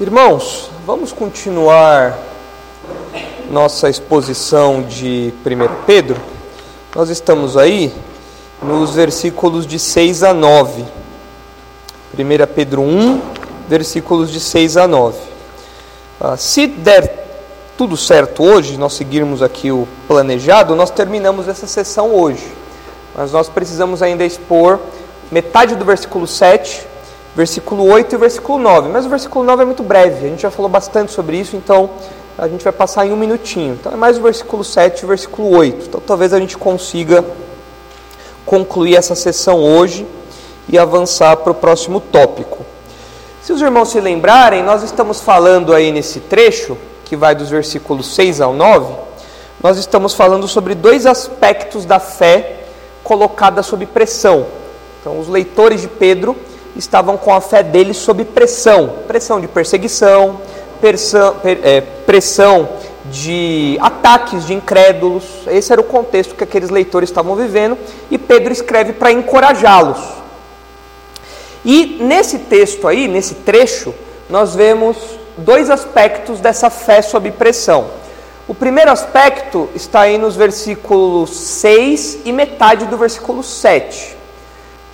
Irmãos, vamos continuar nossa exposição de 1 Pedro. Nós estamos aí nos versículos de 6 a 9. 1 Pedro 1, versículos de 6 a 9. Ah, se der tudo certo hoje, nós seguirmos aqui o planejado, nós terminamos essa sessão hoje. Mas nós precisamos ainda expor metade do versículo 7 versículo 8 e versículo 9. Mas o versículo 9 é muito breve, a gente já falou bastante sobre isso, então a gente vai passar em um minutinho. Então é mais o versículo 7 e o versículo 8. Então talvez a gente consiga concluir essa sessão hoje e avançar para o próximo tópico. Se os irmãos se lembrarem, nós estamos falando aí nesse trecho, que vai dos versículos 6 ao 9, nós estamos falando sobre dois aspectos da fé colocada sob pressão. Então, os leitores de Pedro estavam com a fé deles sob pressão pressão de perseguição, pressão, é, pressão de ataques de incrédulos. Esse era o contexto que aqueles leitores estavam vivendo e Pedro escreve para encorajá-los. E nesse texto aí, nesse trecho, nós vemos dois aspectos dessa fé sob pressão. O primeiro aspecto está aí nos versículos 6 e metade do versículo 7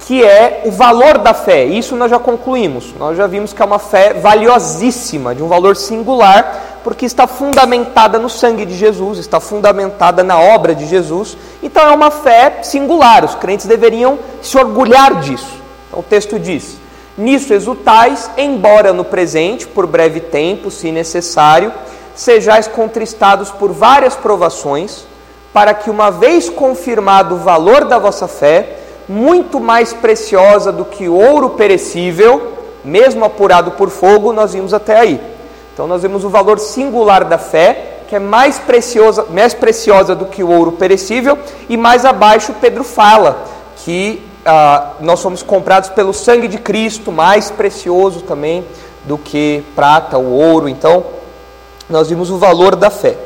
que é o valor da fé. Isso nós já concluímos. Nós já vimos que é uma fé valiosíssima, de um valor singular, porque está fundamentada no sangue de Jesus, está fundamentada na obra de Jesus. Então é uma fé singular. Os crentes deveriam se orgulhar disso. Então, o texto diz: Nisso exultais, embora no presente, por breve tempo, se necessário, sejais contristados por várias provações, para que, uma vez confirmado o valor da vossa fé, muito mais preciosa do que ouro perecível, mesmo apurado por fogo, nós vimos até aí. Então nós vemos o valor singular da fé, que é mais preciosa, mais preciosa do que o ouro perecível, e mais abaixo Pedro fala que ah, nós somos comprados pelo sangue de Cristo, mais precioso também do que prata ou ouro. Então nós vimos o valor da fé.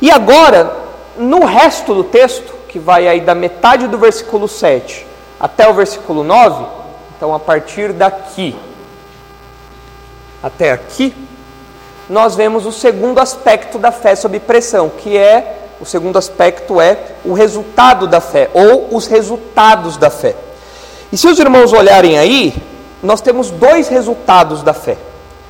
E agora, no resto do texto, que vai aí da metade do versículo 7 até o versículo 9, então a partir daqui até aqui, nós vemos o segundo aspecto da fé sob pressão, que é o segundo aspecto é o resultado da fé ou os resultados da fé. E se os irmãos olharem aí, nós temos dois resultados da fé.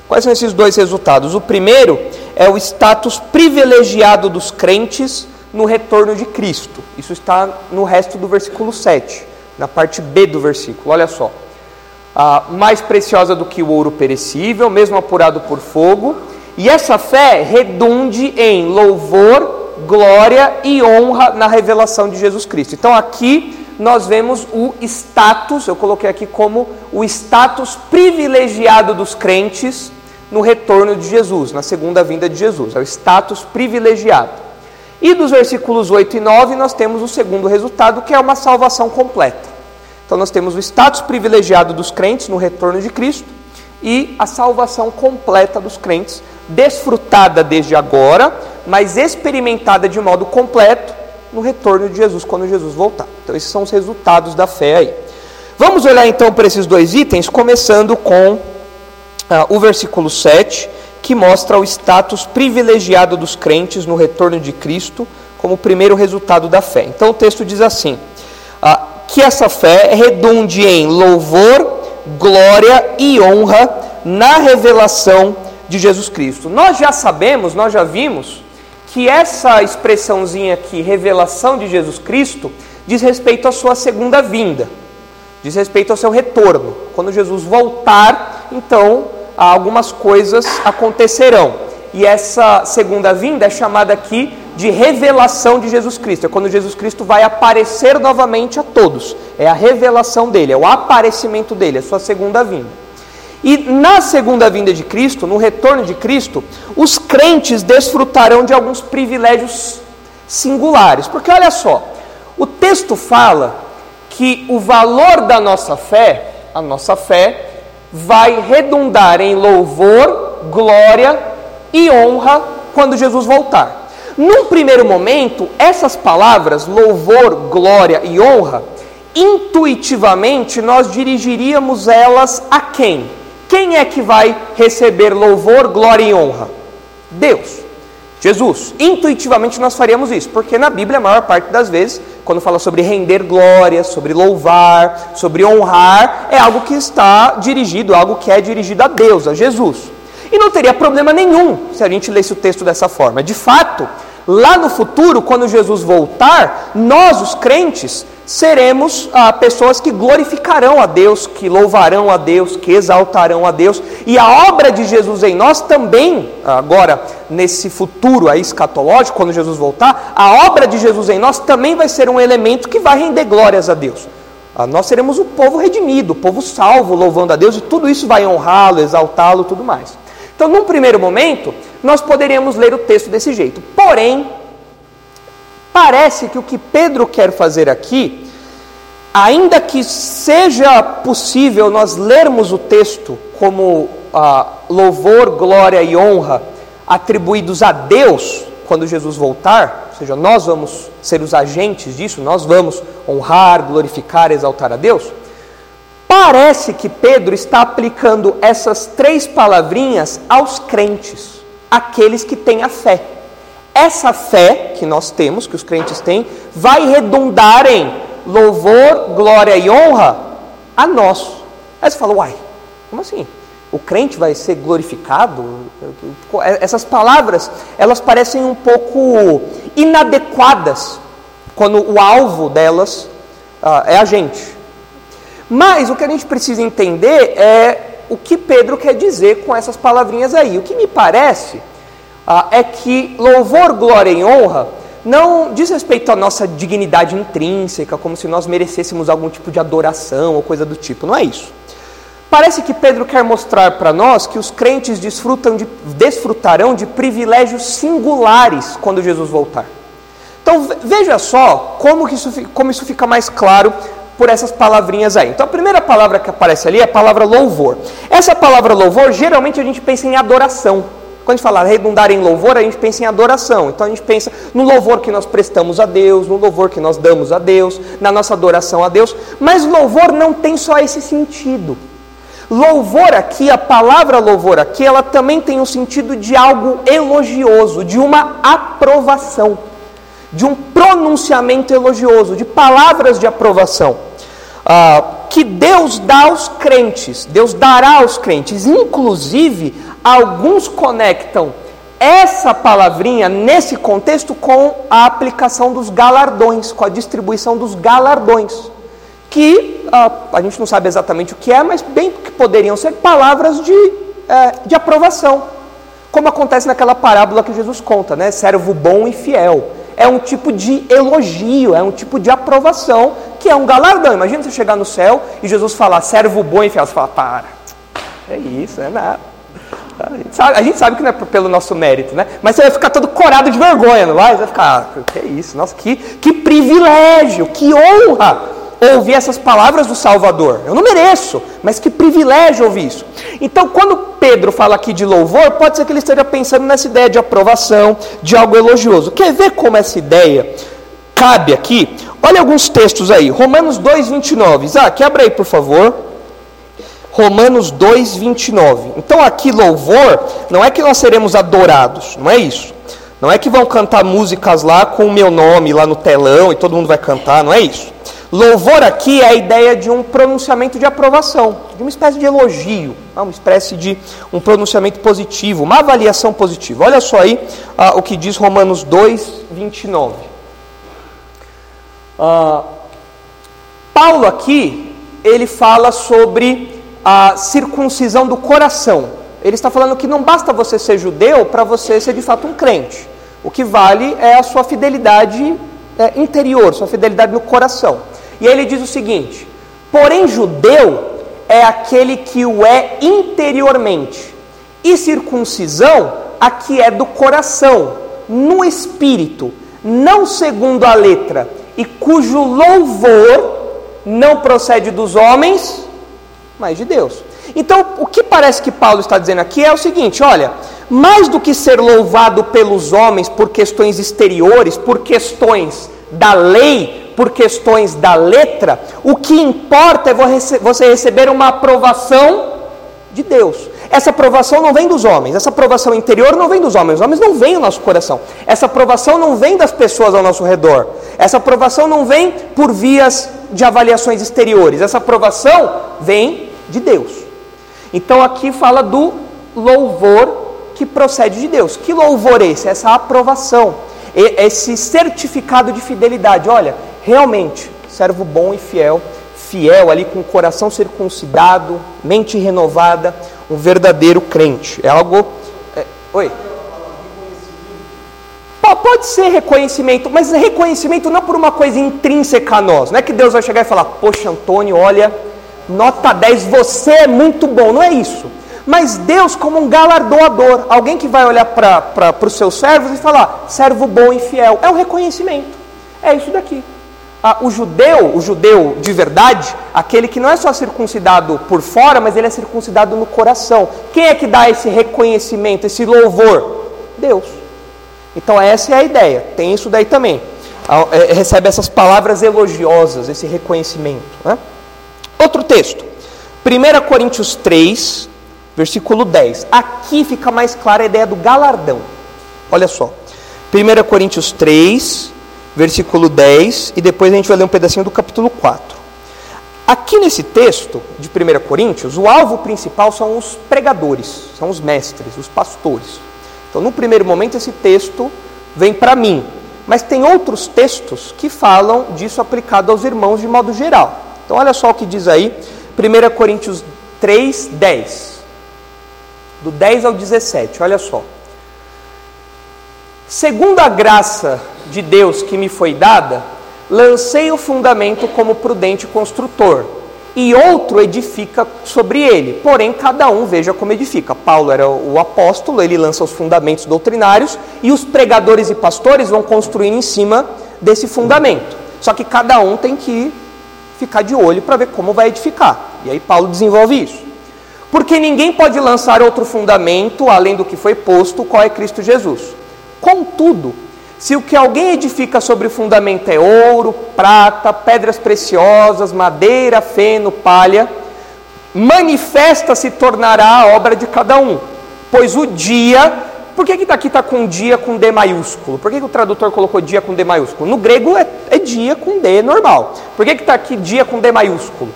Quais são esses dois resultados? O primeiro é o status privilegiado dos crentes no retorno de Cristo. Isso está no resto do versículo 7 na parte B do versículo, olha só. Ah, mais preciosa do que o ouro perecível, mesmo apurado por fogo, e essa fé redunde em louvor, glória e honra na revelação de Jesus Cristo. Então aqui nós vemos o status, eu coloquei aqui como o status privilegiado dos crentes no retorno de Jesus, na segunda vinda de Jesus, é o status privilegiado. E dos versículos 8 e 9 nós temos o segundo resultado, que é uma salvação completa. Então nós temos o status privilegiado dos crentes no retorno de Cristo e a salvação completa dos crentes, desfrutada desde agora, mas experimentada de modo completo no retorno de Jesus, quando Jesus voltar. Então esses são os resultados da fé aí. Vamos olhar então para esses dois itens, começando com ah, o versículo 7 que mostra o status privilegiado dos crentes no retorno de Cristo como primeiro resultado da fé. Então o texto diz assim: que essa fé redunde em louvor, glória e honra na revelação de Jesus Cristo. Nós já sabemos, nós já vimos que essa expressãozinha aqui, revelação de Jesus Cristo, diz respeito à sua segunda vinda, diz respeito ao seu retorno. Quando Jesus voltar, então algumas coisas acontecerão. E essa segunda vinda é chamada aqui de revelação de Jesus Cristo. É quando Jesus Cristo vai aparecer novamente a todos. É a revelação dele, é o aparecimento dele, é a sua segunda vinda. E na segunda vinda de Cristo, no retorno de Cristo, os crentes desfrutarão de alguns privilégios singulares. Porque olha só, o texto fala que o valor da nossa fé, a nossa fé, vai redundar em louvor, glória e honra quando Jesus voltar. Num primeiro momento, essas palavras, louvor, glória e honra, intuitivamente nós dirigiríamos elas a quem? Quem é que vai receber louvor, glória e honra? Deus. Jesus. Intuitivamente nós faríamos isso, porque na Bíblia, a maior parte das vezes, quando fala sobre render glória, sobre louvar, sobre honrar, é algo que está dirigido, algo que é dirigido a Deus, a Jesus. E não teria problema nenhum se a gente lesse o texto dessa forma. De fato, lá no futuro, quando Jesus voltar, nós, os crentes, seremos ah, pessoas que glorificarão a Deus, que louvarão a Deus, que exaltarão a Deus, e a obra de Jesus em nós também, agora nesse futuro aí escatológico, quando Jesus voltar, a obra de Jesus em nós também vai ser um elemento que vai render glórias a Deus. Ah, nós seremos o povo redimido, o povo salvo, louvando a Deus, e tudo isso vai honrá-lo, exaltá-lo, tudo mais. Então, num primeiro momento, nós poderíamos ler o texto desse jeito. Porém, parece que o que Pedro quer fazer aqui, ainda que seja possível nós lermos o texto como ah, louvor, glória e honra atribuídos a Deus quando Jesus voltar, ou seja, nós vamos ser os agentes disso, nós vamos honrar, glorificar, exaltar a Deus. Parece que Pedro está aplicando essas três palavrinhas aos crentes, aqueles que têm a fé. Essa fé que nós temos, que os crentes têm, vai redundar em louvor, glória e honra a nós. Aí você fala, uai, como assim? O crente vai ser glorificado? Essas palavras, elas parecem um pouco inadequadas quando o alvo delas uh, é a gente. Mas o que a gente precisa entender é o que Pedro quer dizer com essas palavrinhas aí. O que me parece ah, é que louvor, glória e honra não diz respeito à nossa dignidade intrínseca, como se nós merecêssemos algum tipo de adoração ou coisa do tipo. Não é isso. Parece que Pedro quer mostrar para nós que os crentes desfrutam de, desfrutarão de privilégios singulares quando Jesus voltar. Então veja só como, isso, como isso fica mais claro por essas palavrinhas aí. Então a primeira palavra que aparece ali é a palavra louvor. Essa palavra louvor, geralmente a gente pensa em adoração. Quando a gente fala redundar em louvor, a gente pensa em adoração. Então a gente pensa no louvor que nós prestamos a Deus, no louvor que nós damos a Deus, na nossa adoração a Deus. Mas louvor não tem só esse sentido. Louvor aqui, a palavra louvor aqui, ela também tem o um sentido de algo elogioso, de uma aprovação, de um pronunciamento elogioso, de palavras de aprovação ah, que Deus dá aos crentes, Deus dará aos crentes. Inclusive, alguns conectam essa palavrinha nesse contexto com a aplicação dos galardões, com a distribuição dos galardões, que ah, a gente não sabe exatamente o que é, mas bem que poderiam ser palavras de, eh, de aprovação, como acontece naquela parábola que Jesus conta, né? Servo bom e fiel é um tipo de elogio, é um tipo de aprovação, que é um galardão. Imagina você chegar no céu e Jesus falar, servo bom e fiel. Você fala, para, é isso, é nada. A gente, sabe, a gente sabe que não é pelo nosso mérito, né? Mas você vai ficar todo corado de vergonha, não vai? Você vai ficar, ah, que é isso, nossa, que, que privilégio, que honra ouvir essas palavras do Salvador. Eu não mereço, mas que privilégio ouvir isso. Então, quando Pedro fala aqui de louvor, pode ser que ele esteja pensando nessa ideia de aprovação, de algo elogioso. Quer ver como essa ideia cabe aqui? Olha alguns textos aí. Romanos 2, 29. Ah, quebra aí, por favor. Romanos 2, 29. Então, aqui, louvor, não é que nós seremos adorados, não é isso. Não é que vão cantar músicas lá com o meu nome lá no telão e todo mundo vai cantar, não é isso. Louvor aqui é a ideia de um pronunciamento de aprovação, de uma espécie de elogio, né? uma espécie de um pronunciamento positivo, uma avaliação positiva. Olha só aí ah, o que diz Romanos 2, 29. Ah, Paulo aqui, ele fala sobre a circuncisão do coração. Ele está falando que não basta você ser judeu para você ser de fato um crente. O que vale é a sua fidelidade é, interior, sua fidelidade no coração. E ele diz o seguinte: porém, judeu é aquele que o é interiormente, e circuncisão a que é do coração, no espírito, não segundo a letra, e cujo louvor não procede dos homens, mas de Deus. Então, o que parece que Paulo está dizendo aqui é o seguinte: olha, mais do que ser louvado pelos homens por questões exteriores, por questões da lei, por questões da letra, o que importa é você receber uma aprovação de Deus. Essa aprovação não vem dos homens, essa aprovação interior não vem dos homens, os homens não vêm do nosso coração. Essa aprovação não vem das pessoas ao nosso redor. Essa aprovação não vem por vias de avaliações exteriores. Essa aprovação vem de Deus. Então aqui fala do louvor que procede de Deus. Que louvor é esse? Essa aprovação, esse certificado de fidelidade. Olha, realmente, servo bom e fiel, fiel ali com o coração circuncidado, mente renovada, um verdadeiro crente. É algo. É... Oi. Pode ser reconhecimento, mas reconhecimento não por uma coisa intrínseca a nós. Não é que Deus vai chegar e falar, poxa, Antônio, olha, nota 10, você é muito bom. Não é isso. Mas Deus, como um galardoador, alguém que vai olhar para os seus servos e falar, servo bom e fiel, é um reconhecimento. É isso daqui. Ah, o judeu, o judeu de verdade, aquele que não é só circuncidado por fora, mas ele é circuncidado no coração. Quem é que dá esse reconhecimento, esse louvor? Deus. Então essa é a ideia. Tem isso daí também. Ah, é, recebe essas palavras elogiosas, esse reconhecimento. Né? Outro texto. 1 Coríntios 3, versículo 10. Aqui fica mais clara a ideia do galardão. Olha só. 1 Coríntios 3, versículo 10, e depois a gente vai ler um pedacinho do capítulo 4. Aqui nesse texto de 1 Coríntios, o alvo principal são os pregadores, são os mestres, os pastores. Então, no primeiro momento, esse texto vem para mim, mas tem outros textos que falam disso aplicado aos irmãos de modo geral. Então, olha só o que diz aí, 1 Coríntios 3, 10 do 10 ao 17, olha só. Segundo a graça de Deus que me foi dada, lancei o fundamento como prudente construtor, e outro edifica sobre ele. Porém, cada um veja como edifica. Paulo era o apóstolo, ele lança os fundamentos doutrinários, e os pregadores e pastores vão construir em cima desse fundamento. Só que cada um tem que ficar de olho para ver como vai edificar. E aí Paulo desenvolve isso. Porque ninguém pode lançar outro fundamento além do que foi posto, qual é Cristo Jesus. Contudo, se o que alguém edifica sobre o fundamento é ouro, prata, pedras preciosas, madeira, feno, palha, manifesta se tornará a obra de cada um. Pois o dia. Por que, que tá aqui está com dia com D maiúsculo? Por que, que o tradutor colocou dia com D maiúsculo? No grego é, é dia com D normal. Por que está aqui dia com D maiúsculo?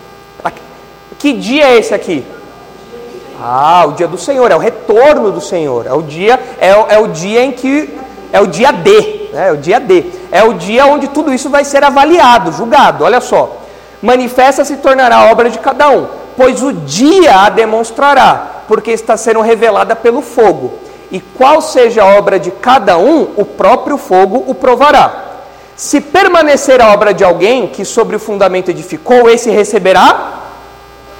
Que dia é esse aqui? Ah, o dia do Senhor, é o retorno do Senhor, é o dia, é, é o dia em que é o dia D, né? é o dia D, é o dia onde tudo isso vai ser avaliado, julgado. Olha só, manifesta se tornará obra de cada um, pois o dia a demonstrará, porque está sendo revelada pelo fogo. E qual seja a obra de cada um, o próprio fogo o provará. Se permanecer a obra de alguém que sobre o fundamento edificou, esse receberá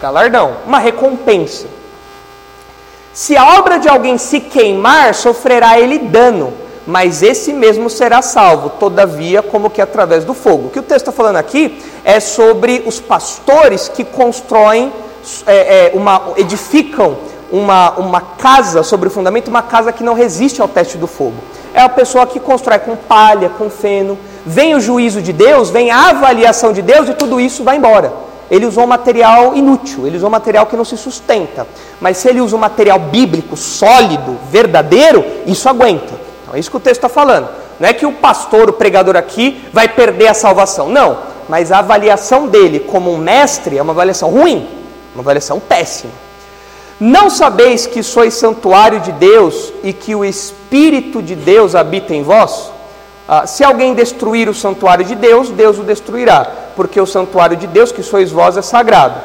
galardão, uma recompensa. Se a obra de alguém se queimar, sofrerá ele dano, mas esse mesmo será salvo, todavia, como que através do fogo. O que o texto está falando aqui é sobre os pastores que constroem, é, é, uma, edificam uma, uma casa sobre o fundamento, uma casa que não resiste ao teste do fogo. É a pessoa que constrói com palha, com feno. Vem o juízo de Deus, vem a avaliação de Deus e tudo isso vai embora ele usou material inútil, ele usou material que não se sustenta. Mas se ele usa um material bíblico, sólido, verdadeiro, isso aguenta. Então é isso que o texto está falando. Não é que o pastor, o pregador aqui, vai perder a salvação. Não. Mas a avaliação dele como um mestre é uma avaliação ruim, uma avaliação péssima. Não sabeis que sois santuário de Deus e que o Espírito de Deus habita em vós? Ah, se alguém destruir o santuário de Deus, Deus o destruirá, porque o santuário de Deus, que sois vós, é sagrado.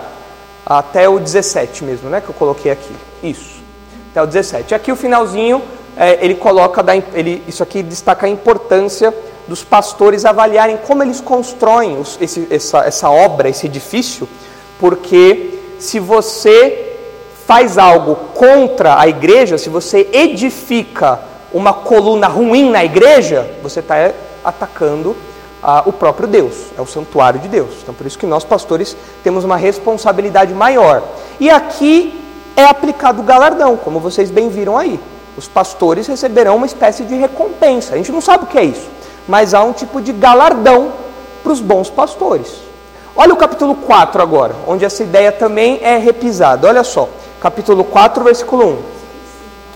Até o 17 mesmo, né? Que eu coloquei aqui. Isso. Até o 17. Aqui o finalzinho, é, ele coloca, da, ele, isso aqui destaca a importância dos pastores avaliarem como eles constroem os, esse, essa, essa obra, esse edifício, porque se você faz algo contra a igreja, se você edifica uma coluna ruim na igreja, você está atacando ah, o próprio Deus, é o santuário de Deus. Então, por isso que nós, pastores, temos uma responsabilidade maior. E aqui é aplicado o galardão, como vocês bem viram aí. Os pastores receberão uma espécie de recompensa. A gente não sabe o que é isso, mas há um tipo de galardão para os bons pastores. Olha o capítulo 4 agora, onde essa ideia também é repisada. Olha só, capítulo 4, versículo 1.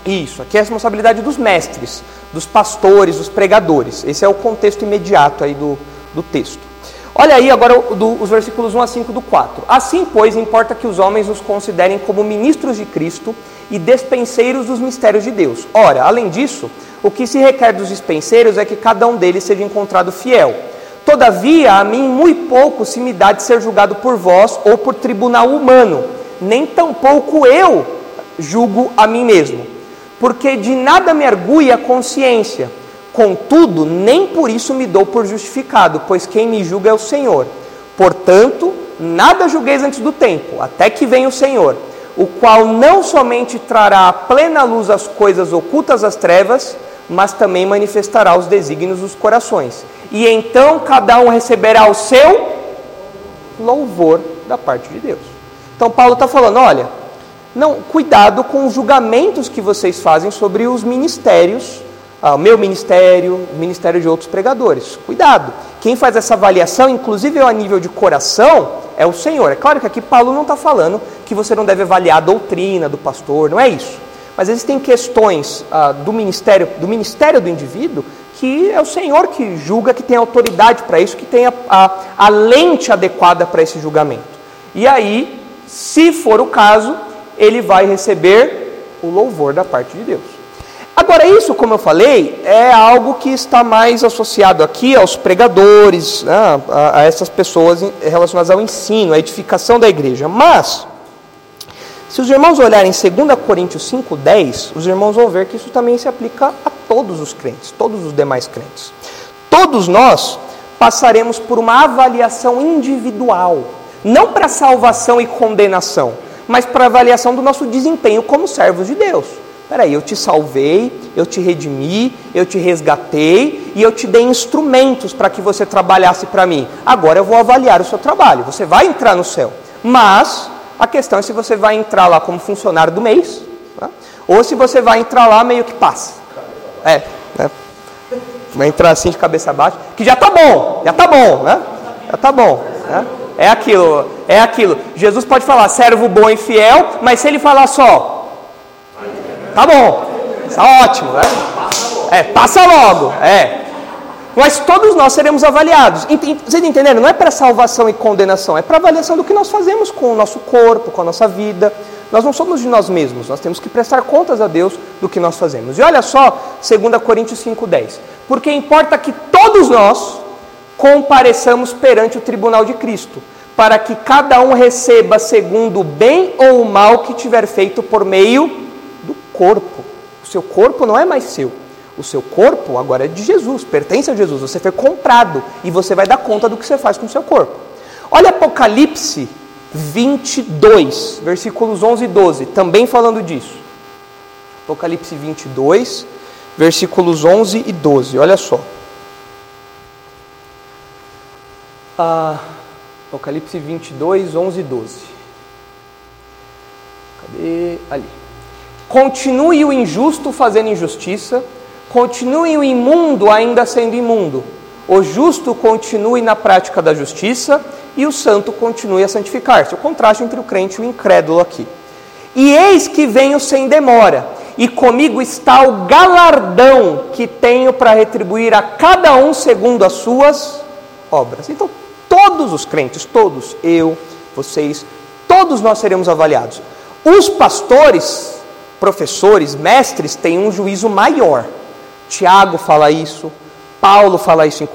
Isso, aqui é a responsabilidade dos mestres, dos pastores, dos pregadores. Esse é o contexto imediato aí do, do texto. Olha aí agora do, os versículos 1 a 5 do 4. Assim, pois, importa que os homens os considerem como ministros de Cristo e despenseiros dos mistérios de Deus. Ora, além disso, o que se requer dos dispenseiros é que cada um deles seja encontrado fiel. Todavia, a mim muito pouco se me dá de ser julgado por vós ou por tribunal humano, nem tampouco eu julgo a mim mesmo, porque de nada me argui a consciência. Contudo, nem por isso me dou por justificado, pois quem me julga é o Senhor. Portanto, nada julgueis antes do tempo, até que venha o Senhor, o qual não somente trará a plena luz as coisas ocultas às trevas, mas também manifestará os desígnios dos corações. E então cada um receberá o seu louvor da parte de Deus. Então Paulo está falando: olha, não, cuidado com os julgamentos que vocês fazem sobre os ministérios, ah, o meu ministério, o ministério de outros pregadores. Cuidado. Quem faz essa avaliação, inclusive a nível de coração, é o Senhor. É claro que aqui Paulo não está falando que você não deve avaliar a doutrina do pastor, não é isso. Mas existem questões ah, do ministério, do ministério do indivíduo, que é o Senhor que julga, que tem autoridade para isso, que tem a, a, a lente adequada para esse julgamento. E aí, se for o caso, ele vai receber o louvor da parte de Deus. Agora, isso, como eu falei, é algo que está mais associado aqui aos pregadores, né, a, a essas pessoas relacionadas ao ensino, à edificação da igreja. Mas, se os irmãos olharem 2 Coríntios 5,10, os irmãos vão ver que isso também se aplica a todos os crentes, todos os demais crentes. Todos nós passaremos por uma avaliação individual, não para salvação e condenação, mas para avaliação do nosso desempenho como servos de Deus. Peraí, eu te salvei, eu te redimi, eu te resgatei e eu te dei instrumentos para que você trabalhasse para mim. Agora eu vou avaliar o seu trabalho. Você vai entrar no céu, mas a questão é se você vai entrar lá como funcionário do mês, tá? ou se você vai entrar lá meio que passa. É, né? vai entrar assim de cabeça baixa, que já tá bom, já tá bom, né? Já tá bom, né? É aquilo, é aquilo. Jesus pode falar servo bom e fiel, mas se ele falar só, tá bom, está ótimo, né? É, passa logo, é. Mas todos nós seremos avaliados. Vocês entenderam? Não é para salvação e condenação, é para avaliação do que nós fazemos com o nosso corpo, com a nossa vida. Nós não somos de nós mesmos, nós temos que prestar contas a Deus do que nós fazemos. E olha só, 2 Coríntios 5,10. Porque importa que todos nós compareçamos perante o tribunal de Cristo, para que cada um receba segundo o bem ou o mal que tiver feito por meio do corpo. O seu corpo não é mais seu. O seu corpo agora é de Jesus, pertence a Jesus. Você foi comprado e você vai dar conta do que você faz com o seu corpo. Olha Apocalipse 22, versículos 11 e 12, também falando disso. Apocalipse 22, versículos 11 e 12, olha só. Apocalipse 22, 11 e 12. Cadê? Ali. Continue o injusto fazendo injustiça Continue o imundo ainda sendo imundo. O justo continue na prática da justiça e o santo continue a santificar-se. O contraste entre o crente e o incrédulo aqui. E eis que venho sem demora, e comigo está o galardão que tenho para retribuir a cada um segundo as suas obras. Então, todos os crentes, todos, eu, vocês, todos nós seremos avaliados. Os pastores, professores, mestres têm um juízo maior Tiago fala isso, Paulo fala isso em,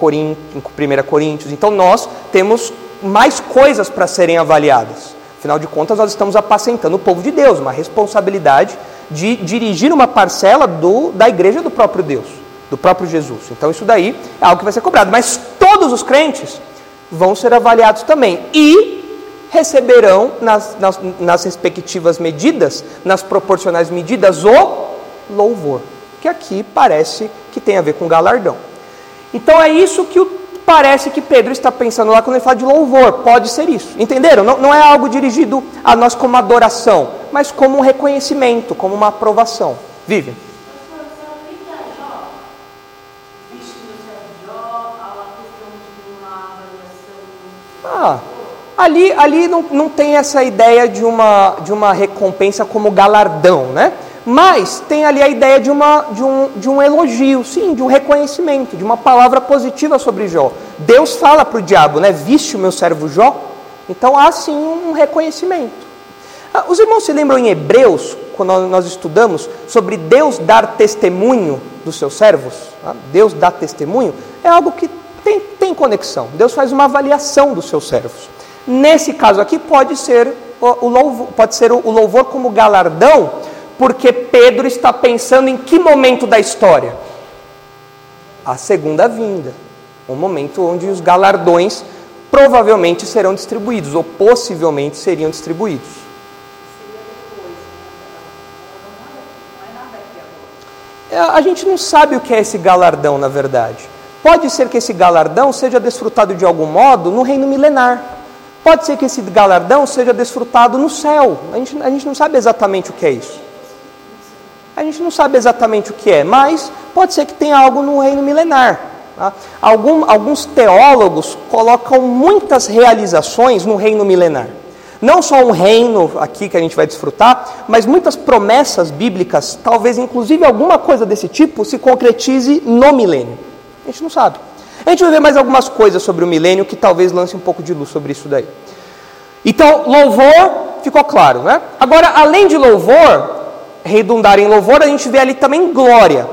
em 1 Coríntios. Então nós temos mais coisas para serem avaliadas. Afinal de contas, nós estamos apacentando o povo de Deus, uma responsabilidade de dirigir uma parcela do, da igreja do próprio Deus, do próprio Jesus. Então isso daí é algo que vai ser cobrado. Mas todos os crentes vão ser avaliados também. E receberão nas, nas, nas respectivas medidas, nas proporcionais medidas, o louvor que aqui parece que tem a ver com galardão. Então é isso que o, parece que Pedro está pensando lá quando ele fala de louvor. Pode ser isso. Entenderam? Não, não é algo dirigido a nós como adoração, mas como um reconhecimento, como uma aprovação. Vive. Ah, Ali, ali não, não tem essa ideia de uma, de uma recompensa como galardão, né? Mas tem ali a ideia de, uma, de, um, de um elogio, sim, de um reconhecimento, de uma palavra positiva sobre Jó. Deus fala para o diabo, né? Viste o meu servo Jó? Então há sim um reconhecimento. Ah, os irmãos se lembram em Hebreus, quando nós estudamos, sobre Deus dar testemunho dos seus servos? Ah, Deus dá testemunho é algo que conexão. Deus faz uma avaliação dos seus servos. Nesse caso aqui, pode ser o, louvor, pode ser o louvor como galardão porque Pedro está pensando em que momento da história? A segunda vinda, um momento onde os galardões provavelmente serão distribuídos, ou possivelmente seriam distribuídos. É, a gente não sabe o que é esse galardão, na verdade. Pode ser que esse galardão seja desfrutado de algum modo no reino milenar. Pode ser que esse galardão seja desfrutado no céu. A gente, a gente não sabe exatamente o que é isso. A gente não sabe exatamente o que é, mas pode ser que tenha algo no reino milenar. Tá? Algum, alguns teólogos colocam muitas realizações no reino milenar. Não só um reino aqui que a gente vai desfrutar, mas muitas promessas bíblicas, talvez inclusive alguma coisa desse tipo, se concretize no milênio. A gente não sabe. A gente vai ver mais algumas coisas sobre o milênio que talvez lance um pouco de luz sobre isso daí. Então, louvor ficou claro, né? Agora, além de louvor, redundar em louvor, a gente vê ali também glória.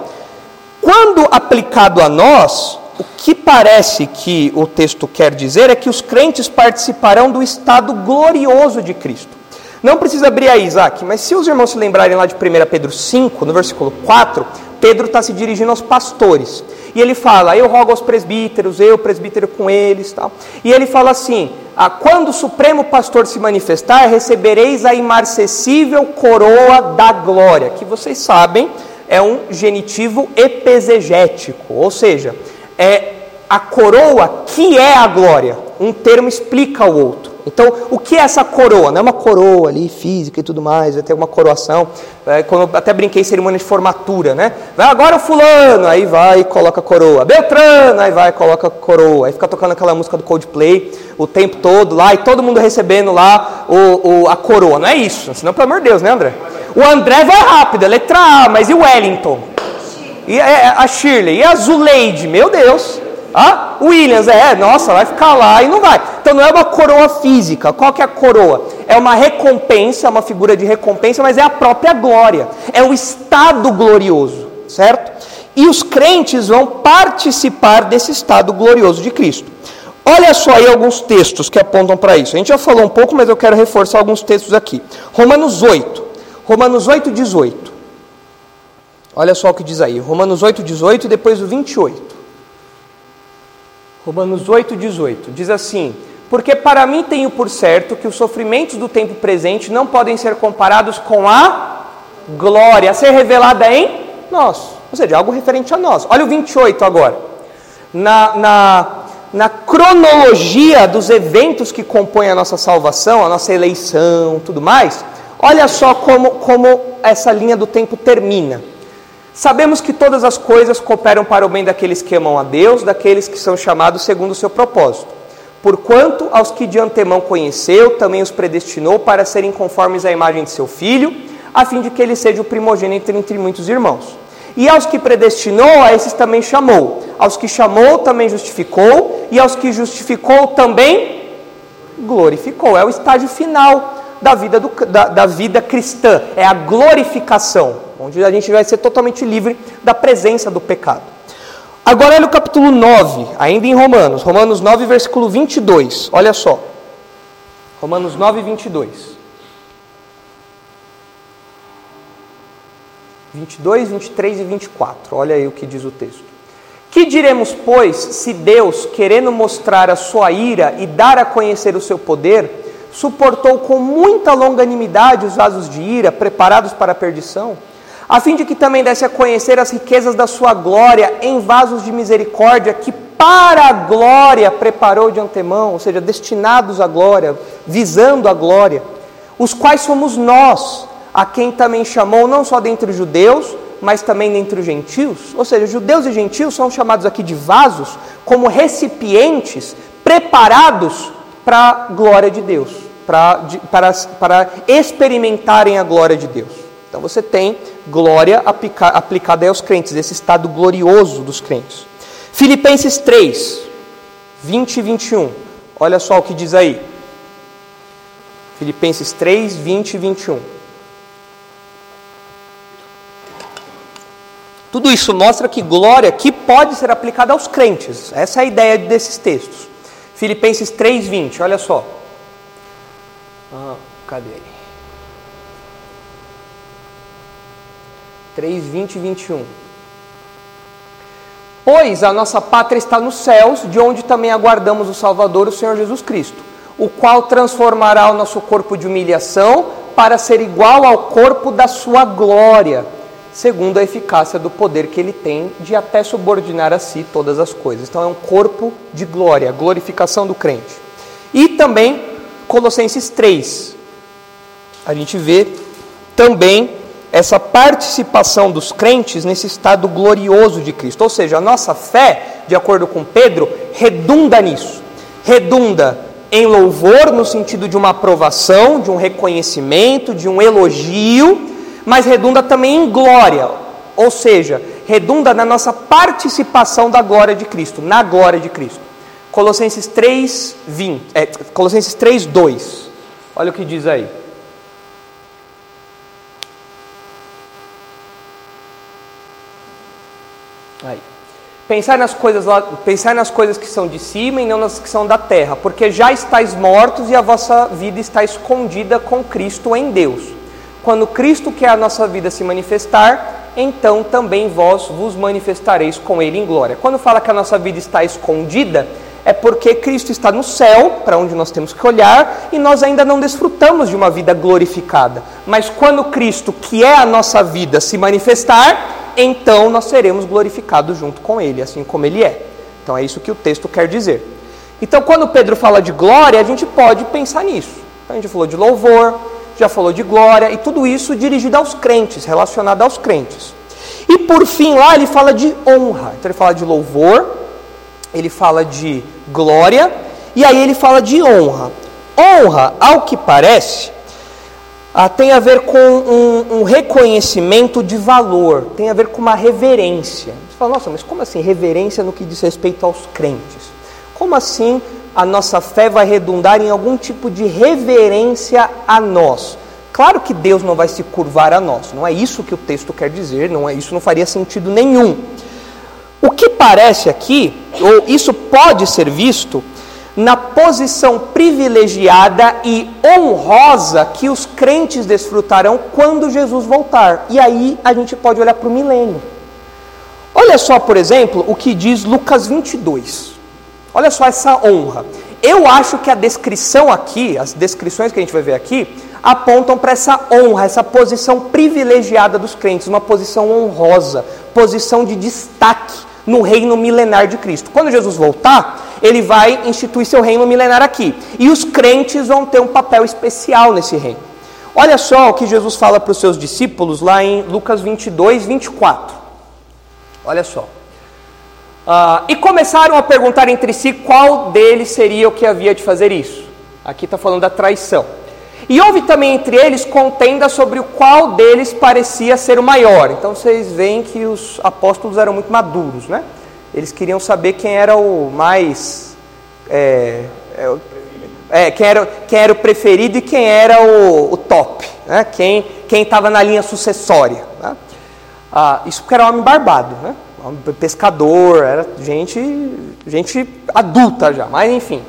Quando aplicado a nós, o que parece que o texto quer dizer é que os crentes participarão do estado glorioso de Cristo. Não precisa abrir aí, Isaac, mas se os irmãos se lembrarem lá de 1 Pedro 5, no versículo 4, Pedro está se dirigindo aos pastores. E ele fala: Eu rogo aos presbíteros, eu presbítero com eles. Tal. E ele fala assim: ah, Quando o Supremo Pastor se manifestar, recebereis a imarcessível coroa da glória. Que vocês sabem é um genitivo epesegético, ou seja, é a coroa que é a glória. Um termo explica o outro. Então, o que é essa coroa? Não é uma coroa ali física e tudo mais, vai ter uma coroação. É, quando eu até brinquei em cerimônia de formatura, né? Vai agora o fulano, aí vai e coloca a coroa. Beltrano, aí vai e coloca a coroa. Aí fica tocando aquela música do Coldplay o tempo todo lá e todo mundo recebendo lá o, o, a coroa. Não é isso, senão, pelo amor de Deus, né, André? O André vai rápido, a letra A, mas e o Wellington? E a Shirley? E a Zuleide? Meu Deus! Ah, Williams, é, nossa, vai ficar lá e não vai. Então não é uma coroa física. Qual que é a coroa? É uma recompensa, uma figura de recompensa, mas é a própria glória. É o estado glorioso, certo? E os crentes vão participar desse estado glorioso de Cristo. Olha só aí alguns textos que apontam para isso. A gente já falou um pouco, mas eu quero reforçar alguns textos aqui. Romanos 8. Romanos 8, 18. Olha só o que diz aí. Romanos 8, 18 e depois o 28. Romanos 8, 18. Diz assim: Porque para mim tenho por certo que os sofrimentos do tempo presente não podem ser comparados com a glória a ser revelada em nós. Ou seja, algo referente a nós. Olha o 28 agora. Na, na, na cronologia dos eventos que compõem a nossa salvação, a nossa eleição, tudo mais, olha só como, como essa linha do tempo termina. Sabemos que todas as coisas cooperam para o bem daqueles que amam a Deus, daqueles que são chamados segundo o seu propósito. Porquanto aos que de antemão conheceu, também os predestinou para serem conformes à imagem de seu filho, a fim de que ele seja o primogênito entre muitos irmãos. E aos que predestinou, a esses também chamou. Aos que chamou, também justificou. E aos que justificou, também glorificou. É o estágio final da vida, do, da, da vida cristã. É a glorificação onde a gente vai ser totalmente livre da presença do pecado. Agora olha o capítulo 9, ainda em Romanos, Romanos 9, versículo 22, olha só. Romanos 9, 22. 22, 23 e 24, olha aí o que diz o texto. Que diremos, pois, se Deus, querendo mostrar a sua ira e dar a conhecer o seu poder, suportou com muita longanimidade os vasos de ira preparados para a perdição? a fim de que também desse a conhecer as riquezas da sua glória em vasos de misericórdia, que para a glória preparou de antemão, ou seja, destinados à glória, visando a glória, os quais somos nós, a quem também chamou não só dentre os judeus, mas também dentre os gentios, ou seja, judeus e gentios são chamados aqui de vasos como recipientes preparados para a glória de Deus, pra, de, para, para experimentarem a glória de Deus. Então você tem glória aplica, aplicada aos crentes, esse estado glorioso dos crentes. Filipenses 3, 20 e 21. Olha só o que diz aí. Filipenses 3, 20 e 21. Tudo isso mostra que glória que pode ser aplicada aos crentes. Essa é a ideia desses textos. Filipenses 3, 20, olha só. Ah, cadê? 3, 20 e 21. Pois a nossa pátria está nos céus, de onde também aguardamos o Salvador, o Senhor Jesus Cristo, o qual transformará o nosso corpo de humilhação para ser igual ao corpo da sua glória, segundo a eficácia do poder que ele tem de até subordinar a si todas as coisas. Então é um corpo de glória, glorificação do crente. E também Colossenses 3. A gente vê também essa participação dos crentes nesse estado glorioso de Cristo. Ou seja, a nossa fé, de acordo com Pedro, redunda nisso. Redunda em louvor, no sentido de uma aprovação, de um reconhecimento, de um elogio, mas redunda também em glória. Ou seja, redunda na nossa participação da glória de Cristo, na glória de Cristo. Colossenses 3, 20, é, Colossenses 3, 2. Olha o que diz aí. Aí. Pensar nas coisas pensar nas coisas que são de cima e não nas que são da terra, porque já estáis mortos e a vossa vida está escondida com Cristo em Deus. Quando Cristo que é a nossa vida se manifestar, então também vós vos manifestareis com ele em glória. Quando fala que a nossa vida está escondida, é porque Cristo está no céu, para onde nós temos que olhar, e nós ainda não desfrutamos de uma vida glorificada. Mas quando Cristo, que é a nossa vida, se manifestar, então nós seremos glorificados junto com Ele, assim como Ele é. Então é isso que o texto quer dizer. Então, quando Pedro fala de glória, a gente pode pensar nisso. Então, a gente falou de louvor, já falou de glória, e tudo isso dirigido aos crentes, relacionado aos crentes. E por fim, lá ele fala de honra. Então, ele fala de louvor, ele fala de glória, e aí ele fala de honra. Honra, ao que parece, ah, tem a ver com um, um, reconhecimento de valor, tem a ver com uma reverência. Você fala, nossa, mas como assim reverência no que diz respeito aos crentes? Como assim a nossa fé vai redundar em algum tipo de reverência a nós? Claro que Deus não vai se curvar a nós, não é isso que o texto quer dizer, não é isso não faria sentido nenhum. O que parece aqui, ou isso pode ser visto na posição privilegiada e honrosa que os crentes desfrutarão quando Jesus voltar. E aí a gente pode olhar para o milênio. Olha só, por exemplo, o que diz Lucas 22. Olha só essa honra. Eu acho que a descrição aqui, as descrições que a gente vai ver aqui, apontam para essa honra, essa posição privilegiada dos crentes, uma posição honrosa, posição de destaque no reino milenar de Cristo. Quando Jesus voltar, ele vai instituir seu reino milenar aqui. E os crentes vão ter um papel especial nesse reino. Olha só o que Jesus fala para os seus discípulos lá em Lucas 22, 24. Olha só. Uh, e começaram a perguntar entre si qual deles seria o que havia de fazer isso. Aqui está falando da traição. E houve também entre eles contenda sobre o qual deles parecia ser o maior. Então vocês veem que os apóstolos eram muito maduros, né? Eles queriam saber quem era o mais. É, é, é, quem, era, quem era o preferido e quem era o, o top, né? quem estava na linha sucessória. Né? Ah, isso porque era homem barbado, né? Pescador, era gente, gente adulta já, mas enfim.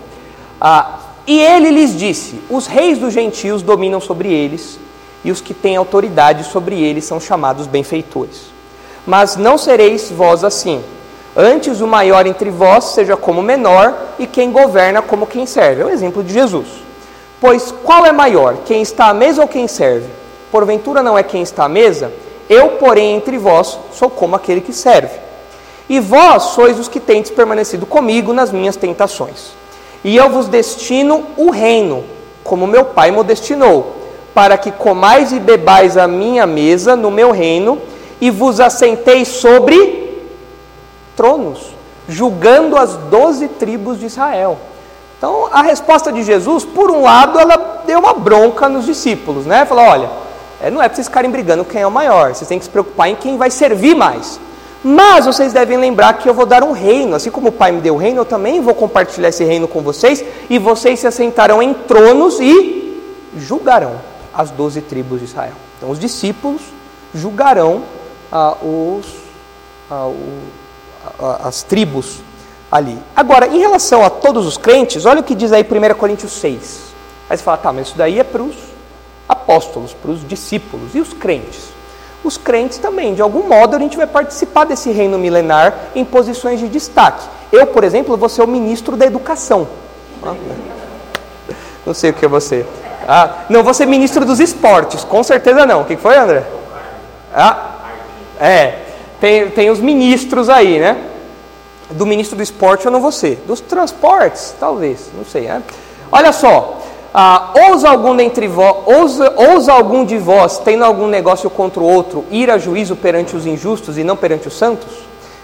Ah, e ele lhes disse: Os reis dos gentios dominam sobre eles, e os que têm autoridade sobre eles são chamados benfeitores. Mas não sereis vós assim. Antes o maior entre vós seja como menor, e quem governa como quem serve. É o exemplo de Jesus. Pois qual é maior, quem está à mesa ou quem serve? Porventura não é quem está à mesa? Eu, porém, entre vós sou como aquele que serve. E vós sois os que tendes permanecido comigo nas minhas tentações. E eu vos destino o reino, como meu Pai me destinou, para que comais e bebais a minha mesa no meu reino, e vos assenteis sobre tronos, julgando as doze tribos de Israel. Então, a resposta de Jesus, por um lado, ela deu uma bronca nos discípulos, né? Falou: olha, é, não é para vocês ficarem brigando quem é o maior, vocês têm que se preocupar em quem vai servir mais. Mas vocês devem lembrar que eu vou dar um reino, assim como o Pai me deu o reino, eu também vou compartilhar esse reino com vocês, e vocês se assentarão em tronos e julgarão as doze tribos de Israel. Então, os discípulos julgarão ah, os, ah, o, ah, as tribos ali. Agora, em relação a todos os crentes, olha o que diz aí 1 Coríntios 6. Aí você fala, tá, mas isso daí é para os apóstolos, para os discípulos e os crentes. Os crentes também, de algum modo, a gente vai participar desse reino milenar em posições de destaque. Eu, por exemplo, vou ser o ministro da educação. Não sei o que é você. Ah, não, vou ser ministro dos esportes, com certeza não. O que foi, André? Ah, é, tem, tem os ministros aí, né? Do ministro do esporte eu não vou ser. Dos transportes, talvez, não sei. Né? Olha só, ah, ousa algum dentre vós, ousa, ousa algum de vós, tendo algum negócio contra o outro, ir a juízo perante os injustos e não perante os santos?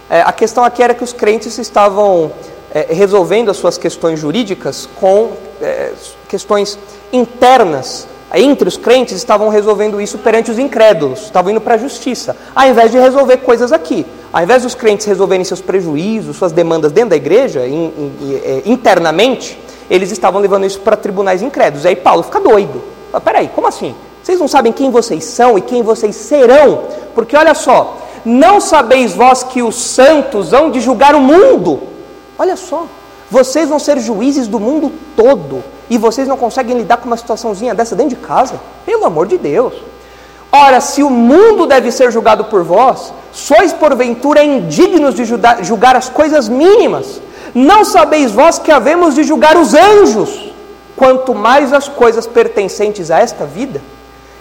É, a questão aqui era que os crentes estavam é, resolvendo as suas questões jurídicas com é, questões internas entre os crentes estavam resolvendo isso perante os incrédulos, estavam indo para a justiça, ao invés de resolver coisas aqui. Ao invés dos crentes resolverem seus prejuízos, suas demandas dentro da igreja, in, in, é, internamente, eles estavam levando isso para tribunais incrédulos. Aí Paulo fica doido. Peraí, como assim? Vocês não sabem quem vocês são e quem vocês serão? Porque olha só, não sabeis vós que os santos hão de julgar o mundo? Olha só, vocês vão ser juízes do mundo todo e vocês não conseguem lidar com uma situaçãozinha dessa dentro de casa? Pelo amor de Deus. Ora, se o mundo deve ser julgado por vós, sois porventura indignos de julgar as coisas mínimas. Não sabeis vós que havemos de julgar os anjos, quanto mais as coisas pertencentes a esta vida?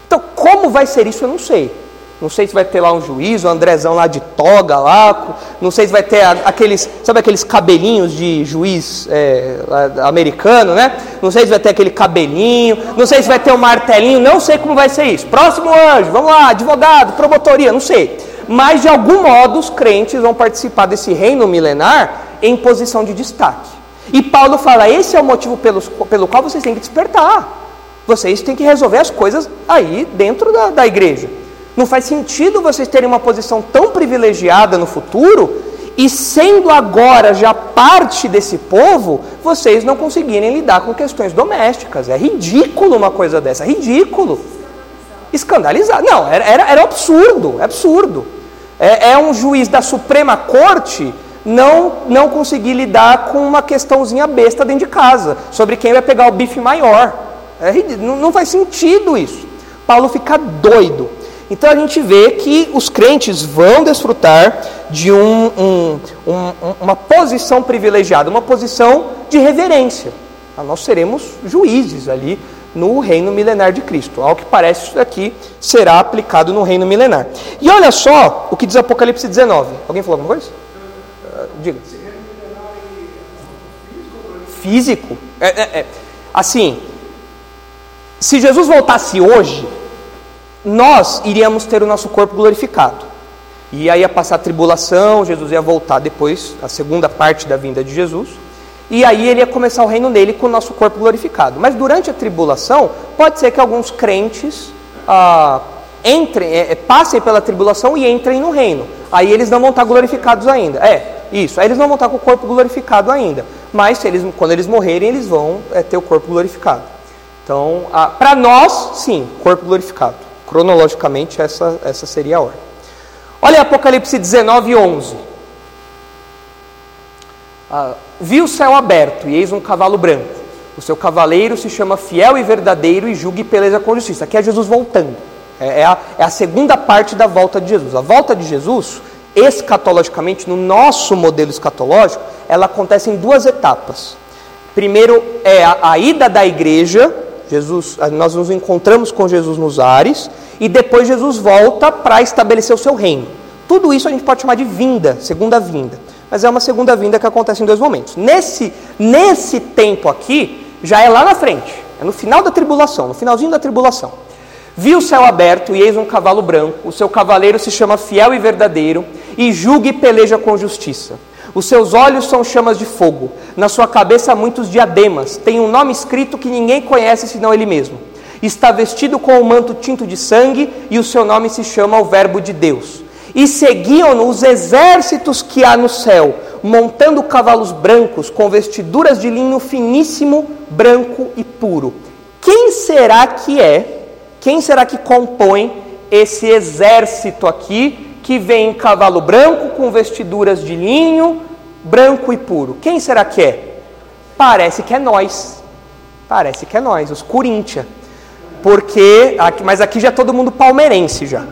Então, como vai ser isso, eu não sei. Não sei se vai ter lá um juiz, o um Andrezão lá de toga lá. Não sei se vai ter aqueles, sabe aqueles cabelinhos de juiz é, americano, né? Não sei se vai ter aquele cabelinho. Não sei se vai ter um martelinho. Não sei como vai ser isso. Próximo anjo, vamos lá, advogado, promotoria, não sei. Mas de algum modo os crentes vão participar desse reino milenar em posição de destaque. E Paulo fala: esse é o motivo pelo, pelo qual vocês têm que despertar. Vocês têm que resolver as coisas aí dentro da, da igreja. Não faz sentido vocês terem uma posição tão privilegiada no futuro e, sendo agora já parte desse povo, vocês não conseguirem lidar com questões domésticas. É ridículo uma coisa dessa, é ridículo. Escandalizado. Não, era, era, era absurdo, é absurdo. É, é um juiz da Suprema Corte não, não conseguir lidar com uma questãozinha besta dentro de casa, sobre quem vai pegar o bife maior. É, não, não faz sentido isso. Paulo fica doido. Então a gente vê que os crentes vão desfrutar de um, um, um, uma posição privilegiada, uma posição de reverência. Ah, nós seremos juízes ali no reino milenar de Cristo. Ao que parece, isso aqui será aplicado no reino milenar. E olha só o que diz Apocalipse 19. Alguém falou alguma coisa? Diga. Físico? É, é, é. Assim, se Jesus voltasse hoje, nós iríamos ter o nosso corpo glorificado. E aí ia passar a tribulação, Jesus ia voltar depois, a segunda parte da vinda de Jesus. E aí ele ia começar o reino dele com o nosso corpo glorificado. Mas durante a tribulação, pode ser que alguns crentes ah, entrem, é, passem pela tribulação e entrem no reino. Aí eles não vão estar glorificados ainda. É, isso. Aí eles não vão estar com o corpo glorificado ainda. Mas eles, quando eles morrerem, eles vão é, ter o corpo glorificado. Então, para nós, sim, corpo glorificado. Cronologicamente, essa, essa seria a ordem. Olha Apocalipse 19, 11. Ah, Vi o céu aberto e eis um cavalo branco. O seu cavaleiro se chama Fiel e Verdadeiro e julgue beleza com justiça. Aqui é Jesus voltando. É, é, a, é a segunda parte da volta de Jesus. A volta de Jesus, escatologicamente, no nosso modelo escatológico, ela acontece em duas etapas. Primeiro é a, a ida da igreja Jesus, nós nos encontramos com Jesus nos ares e depois Jesus volta para estabelecer o seu reino. Tudo isso a gente pode chamar de vinda, segunda vinda. Mas é uma segunda vinda que acontece em dois momentos. Nesse, nesse tempo aqui, já é lá na frente, é no final da tribulação, no finalzinho da tribulação. Vi o céu aberto e eis um cavalo branco, o seu cavaleiro se chama fiel e verdadeiro, e julga e peleja com justiça. Os seus olhos são chamas de fogo, na sua cabeça muitos diademas, tem um nome escrito que ninguém conhece senão ele mesmo. Está vestido com um manto tinto de sangue e o seu nome se chama o Verbo de Deus. E seguiam-no os exércitos que há no céu, montando cavalos brancos com vestiduras de linho finíssimo, branco e puro. Quem será que é? Quem será que compõe esse exército aqui que vem em cavalo branco com vestiduras de linho, branco e puro. Quem será que é? Parece que é nós. Parece que é nós, os Corinthians. Porque, mas aqui já é todo mundo palmeirense já.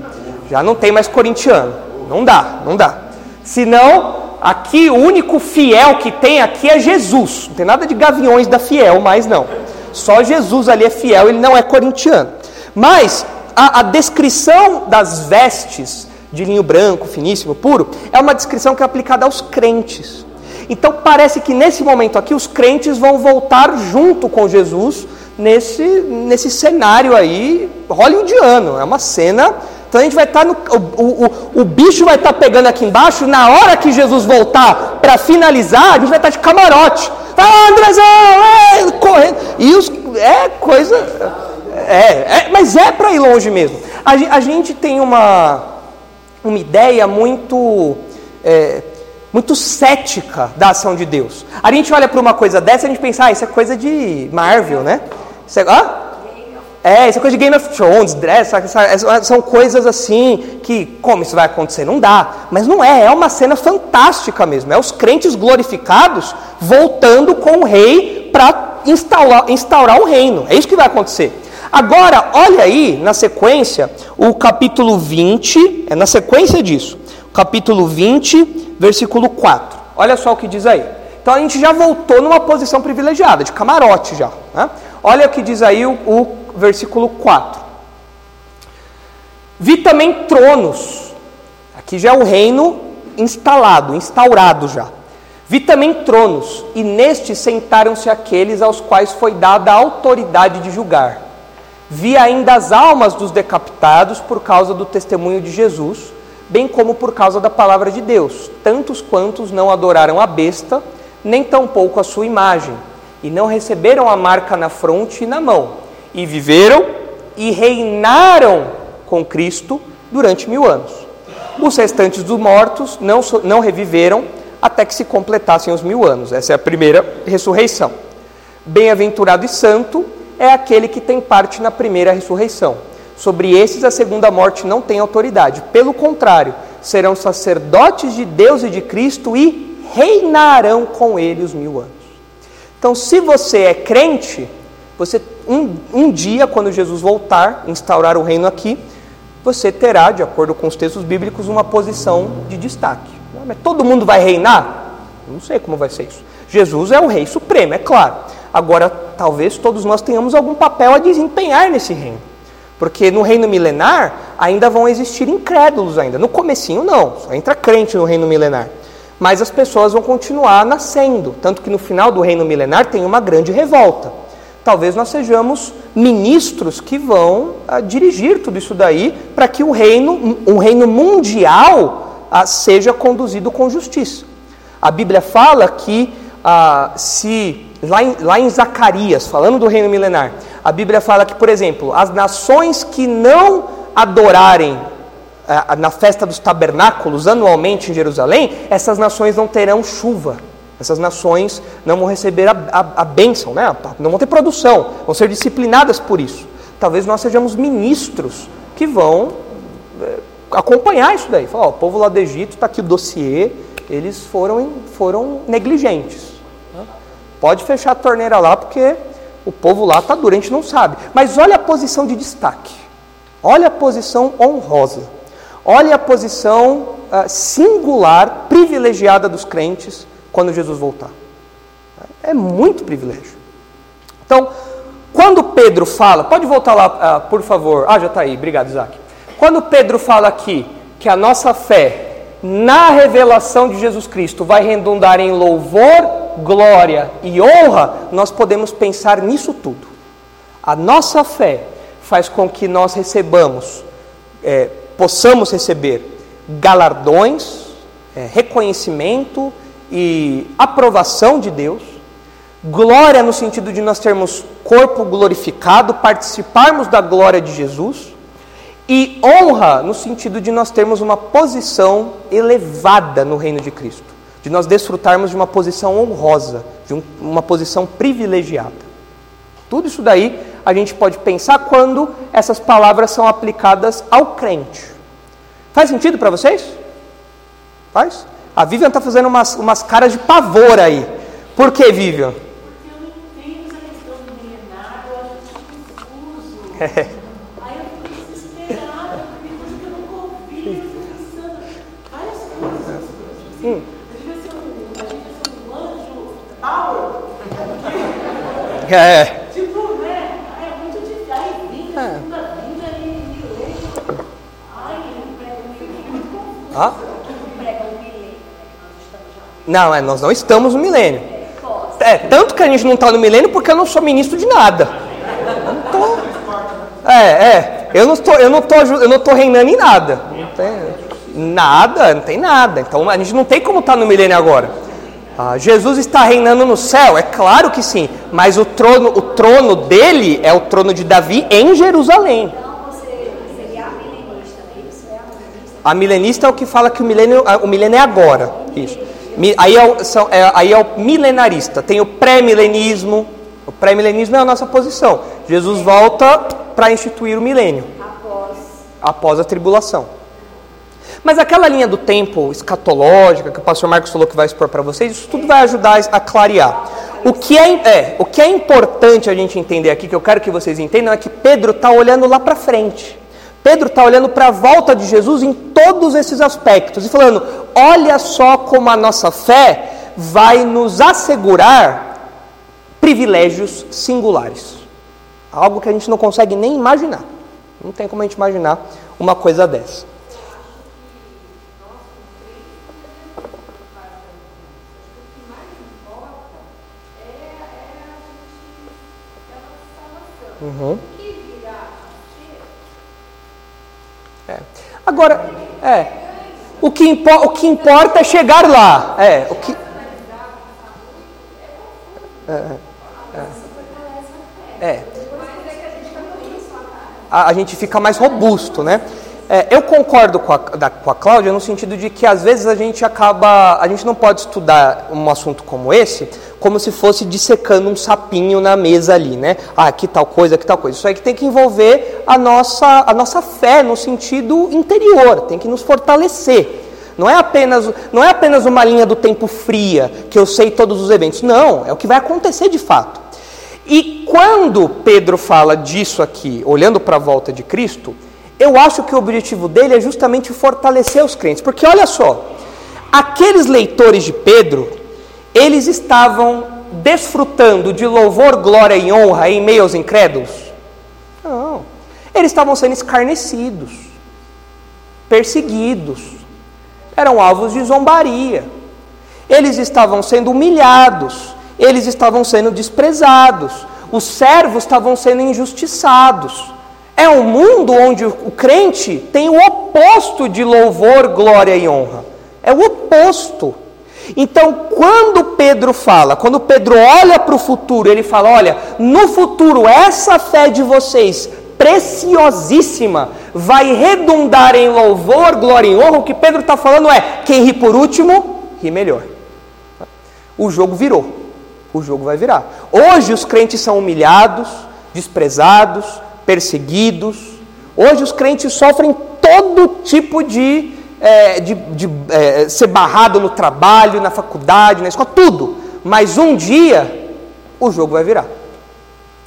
Já não tem mais corintiano. Não dá, não dá. Senão, aqui o único fiel que tem aqui é Jesus. Não tem nada de gaviões da fiel, mas não. Só Jesus ali é fiel, ele não é corintiano. Mas a, a descrição das vestes de linho branco, finíssimo, puro, é uma descrição que é aplicada aos crentes. Então parece que nesse momento aqui os crentes vão voltar junto com Jesus nesse, nesse cenário aí hollywoodiano. É uma cena. Então a gente vai estar tá no. O, o, o bicho vai estar tá pegando aqui embaixo, na hora que Jesus voltar para finalizar, a gente vai estar tá de camarote. Ah, Andrezão, é, correndo. E os, é coisa. É, é mas é para ir longe mesmo. A, a gente tem uma uma ideia muito, é, muito cética da ação de Deus. A gente olha para uma coisa dessa e a gente pensa, ah, isso é coisa de Marvel, né? Isso é, ah? é, isso é coisa de Game of Thrones, são coisas assim que, como isso vai acontecer? Não dá. Mas não é, é uma cena fantástica mesmo. É os crentes glorificados voltando com o rei para instaurar, instaurar o reino. É isso que vai acontecer. Agora, olha aí na sequência, o capítulo 20, é na sequência disso, capítulo 20, versículo 4. Olha só o que diz aí. Então a gente já voltou numa posição privilegiada, de camarote já. Né? Olha o que diz aí o, o versículo 4. Vi também tronos, aqui já é o reino instalado, instaurado já. Vi também tronos, e nestes sentaram-se aqueles aos quais foi dada a autoridade de julgar Vi ainda as almas dos decapitados por causa do testemunho de Jesus, bem como por causa da palavra de Deus, tantos quantos não adoraram a besta, nem tampouco a sua imagem, e não receberam a marca na fronte e na mão, e viveram e reinaram com Cristo durante mil anos. Os restantes dos mortos não, não reviveram até que se completassem os mil anos. Essa é a primeira ressurreição. Bem-aventurado e santo é aquele que tem parte na primeira ressurreição. Sobre esses a segunda morte não tem autoridade. Pelo contrário, serão sacerdotes de Deus e de Cristo e reinarão com ele os mil anos. Então, se você é crente, você um, um dia, quando Jesus voltar, instaurar o reino aqui, você terá, de acordo com os textos bíblicos, uma posição de destaque. Mas todo mundo vai reinar? não sei como vai ser isso. Jesus é o rei supremo, é claro. Agora, talvez todos nós tenhamos algum papel a desempenhar nesse reino. Porque no reino milenar ainda vão existir incrédulos ainda. No comecinho não, só entra crente no reino milenar. Mas as pessoas vão continuar nascendo, tanto que no final do reino milenar tem uma grande revolta. Talvez nós sejamos ministros que vão ah, dirigir tudo isso daí para que o reino, um reino mundial, ah, seja conduzido com justiça. A Bíblia fala que ah, se lá em, lá em Zacarias, falando do reino milenar, a Bíblia fala que, por exemplo, as nações que não adorarem ah, na festa dos tabernáculos anualmente em Jerusalém, essas nações não terão chuva. Essas nações não vão receber a, a, a bênção, né? não vão ter produção, vão ser disciplinadas por isso. Talvez nós sejamos ministros que vão eh, acompanhar isso daí. Falar, ó, o povo lá do Egito está aqui o dossiê, eles foram, foram negligentes. Pode fechar a torneira lá, porque o povo lá está gente não sabe. Mas olha a posição de destaque. Olha a posição honrosa. Olha a posição uh, singular, privilegiada dos crentes quando Jesus voltar. É muito privilégio. Então, quando Pedro fala, pode voltar lá, uh, por favor. Ah, já está aí, obrigado, Isaac. Quando Pedro fala aqui que a nossa fé na revelação de Jesus Cristo vai redundar em louvor, glória e honra, nós podemos pensar nisso tudo. A nossa fé faz com que nós recebamos, é, possamos receber galardões, é, reconhecimento e aprovação de Deus, glória no sentido de nós termos corpo glorificado, participarmos da glória de Jesus, e honra no sentido de nós termos uma posição elevada no reino de Cristo, de nós desfrutarmos de uma posição honrosa, de um, uma posição privilegiada. Tudo isso daí a gente pode pensar quando essas palavras são aplicadas ao crente. Faz sentido para vocês? Faz? A Vivian está fazendo umas, umas caras de pavor aí. Por que, Vivian? Porque eu não entendo essa questão do milenário, eu acho confuso. Aí eu fico desesperada, porque coisa que eu nunca ouvi, eu fico pensando várias coisas. Hum. Eu devia ser um, a gente devia ser um anjo power, É. tipo, né? É muito difícil. Aí vinda, É. segunda vinda e milênio. Ai, ele prega um milênio muito confuso. Ah? Prega um milênio. Não, é, nós não estamos no milênio. É, tanto que a gente não está no milênio porque eu não sou ministro de nada. Eu não tô... É, é. Eu não estou, eu não tô, eu não tô reinando em nada. Não tem nada, não tem nada. Então a gente não tem como estar no milênio agora. Ah, Jesus está reinando no céu, é claro que sim. Mas o trono, o trono dele é o trono de Davi em Jerusalém. Então você seria a milenista, é isso? É a milenista. A milenista é o que fala que o milênio, o milênio é agora. Isso. Aí é, o, são- é- aí é o milenarista. Tem o pré-milenismo. O pré-milenismo é a nossa posição. Jesus volta para instituir o milênio Após. após a tribulação. Mas aquela linha do tempo escatológica que o pastor Marcos falou que vai expor para vocês, isso tudo vai ajudar a clarear. O que é, é, o que é importante a gente entender aqui, que eu quero que vocês entendam, é que Pedro está olhando lá para frente. Pedro está olhando para a volta de Jesus em todos esses aspectos e falando: olha só como a nossa fé vai nos assegurar privilégios singulares. Algo que a gente não consegue nem imaginar. Não tem como a gente imaginar uma coisa dessa. Uhum. É. Agora, é. O que, impo- o que importa é chegar lá. É. O que. É. é. é. A, a gente fica mais robusto, né? É, eu concordo com a, da, com a Cláudia no sentido de que às vezes a gente acaba. A gente não pode estudar um assunto como esse como se fosse dissecando um sapinho na mesa ali, né? Ah, que tal coisa, que tal coisa. Isso aí que tem que envolver a nossa, a nossa fé no sentido interior, tem que nos fortalecer. Não é, apenas, não é apenas uma linha do tempo fria, que eu sei todos os eventos. Não, é o que vai acontecer de fato. E quando Pedro fala disso aqui, olhando para a volta de Cristo, eu acho que o objetivo dele é justamente fortalecer os crentes. Porque olha só, aqueles leitores de Pedro, eles estavam desfrutando de louvor, glória e honra em meio aos incrédulos? Não. Eles estavam sendo escarnecidos, perseguidos, eram alvos de zombaria. Eles estavam sendo humilhados, eles estavam sendo desprezados, os servos estavam sendo injustiçados. É um mundo onde o crente tem o oposto de louvor, glória e honra. É o oposto. Então, quando Pedro fala, quando Pedro olha para o futuro, ele fala: olha, no futuro, essa fé de vocês, preciosíssima, vai redundar em louvor, glória e honra. O que Pedro está falando é: quem ri por último, ri melhor. O jogo virou. O jogo vai virar. Hoje os crentes são humilhados, desprezados, perseguidos. Hoje os crentes sofrem todo tipo de, é, de, de é, ser barrado no trabalho, na faculdade, na escola, tudo. Mas um dia o jogo vai virar.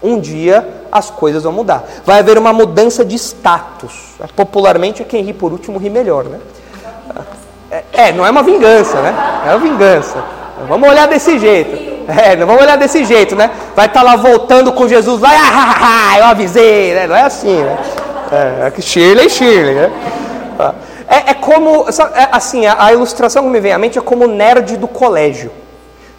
Um dia as coisas vão mudar. Vai haver uma mudança de status. Popularmente, quem ri por último ri melhor, né? É, não é uma vingança, né? É uma vingança. Vamos olhar desse jeito. É, não vamos olhar desse jeito, né? Vai estar lá voltando com Jesus lá, ah, eu avisei, né? Não é assim, né? É, é Shirley, Shirley, né? É, é como, é, assim, a, a ilustração que me vem à mente é como o nerd do colégio.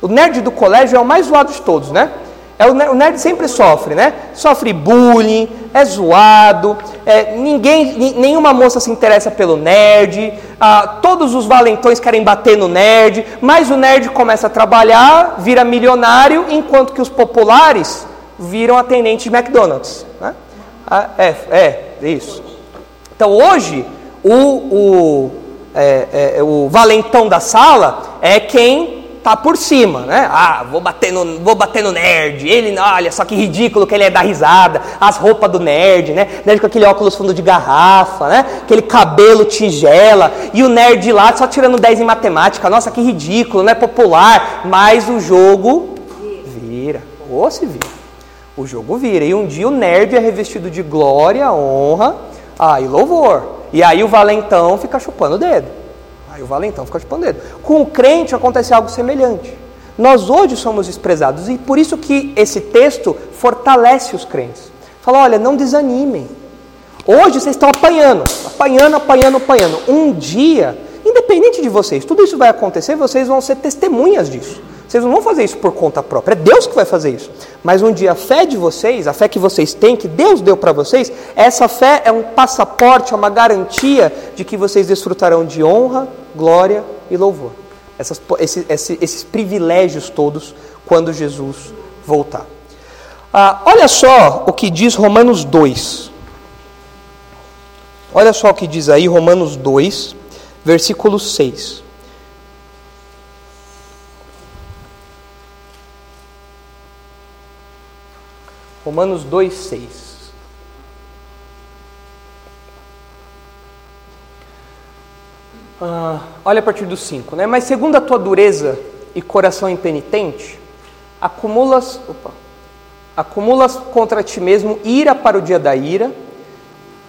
O nerd do colégio é o mais zoado de todos, né? É, o, o nerd sempre sofre, né? Sofre bullying, é zoado, é, ninguém, ni- nenhuma moça se interessa pelo nerd, todos os valentões querem bater no nerd, mas o nerd começa a trabalhar, vira milionário, enquanto que os populares viram atendente de McDonald's. Né? Ah, é, é, isso. Então hoje, o, o, é, é, o valentão da sala é quem tá por cima, né? Ah, vou bater no, vou bater no nerd. Ele, olha só que ridículo que ele é dar risada. As roupas do nerd, né? Nerd com aquele óculos fundo de garrafa, né? Aquele cabelo tigela. E o nerd lá só tirando 10 em matemática. Nossa, que ridículo, não é popular. Mas o jogo vira. Ou se vira. O jogo vira. E um dia o nerd é revestido de glória, honra ah, e louvor. E aí o valentão fica chupando o dedo. Aí o valentão fica chupando o dedo. Com o crente acontece algo semelhante. Nós hoje somos desprezados e por isso que esse texto fortalece os crentes. Fala, olha, não desanimem. Hoje vocês estão apanhando, apanhando, apanhando, apanhando. Um dia, independente de vocês, tudo isso vai acontecer, vocês vão ser testemunhas disso. Vocês não vão fazer isso por conta própria, é Deus que vai fazer isso. Mas um dia a fé de vocês, a fé que vocês têm, que Deus deu para vocês, essa fé é um passaporte, é uma garantia de que vocês desfrutarão de honra, glória e louvor. Essas, esses, esses, esses privilégios todos quando Jesus voltar. Ah, olha só o que diz Romanos 2. Olha só o que diz aí Romanos 2, versículo 6. Romanos 2, 6. Ah, olha a partir do 5, né? Mas segundo a tua dureza e coração impenitente, acumulas, opa, acumulas contra ti mesmo ira para o dia da ira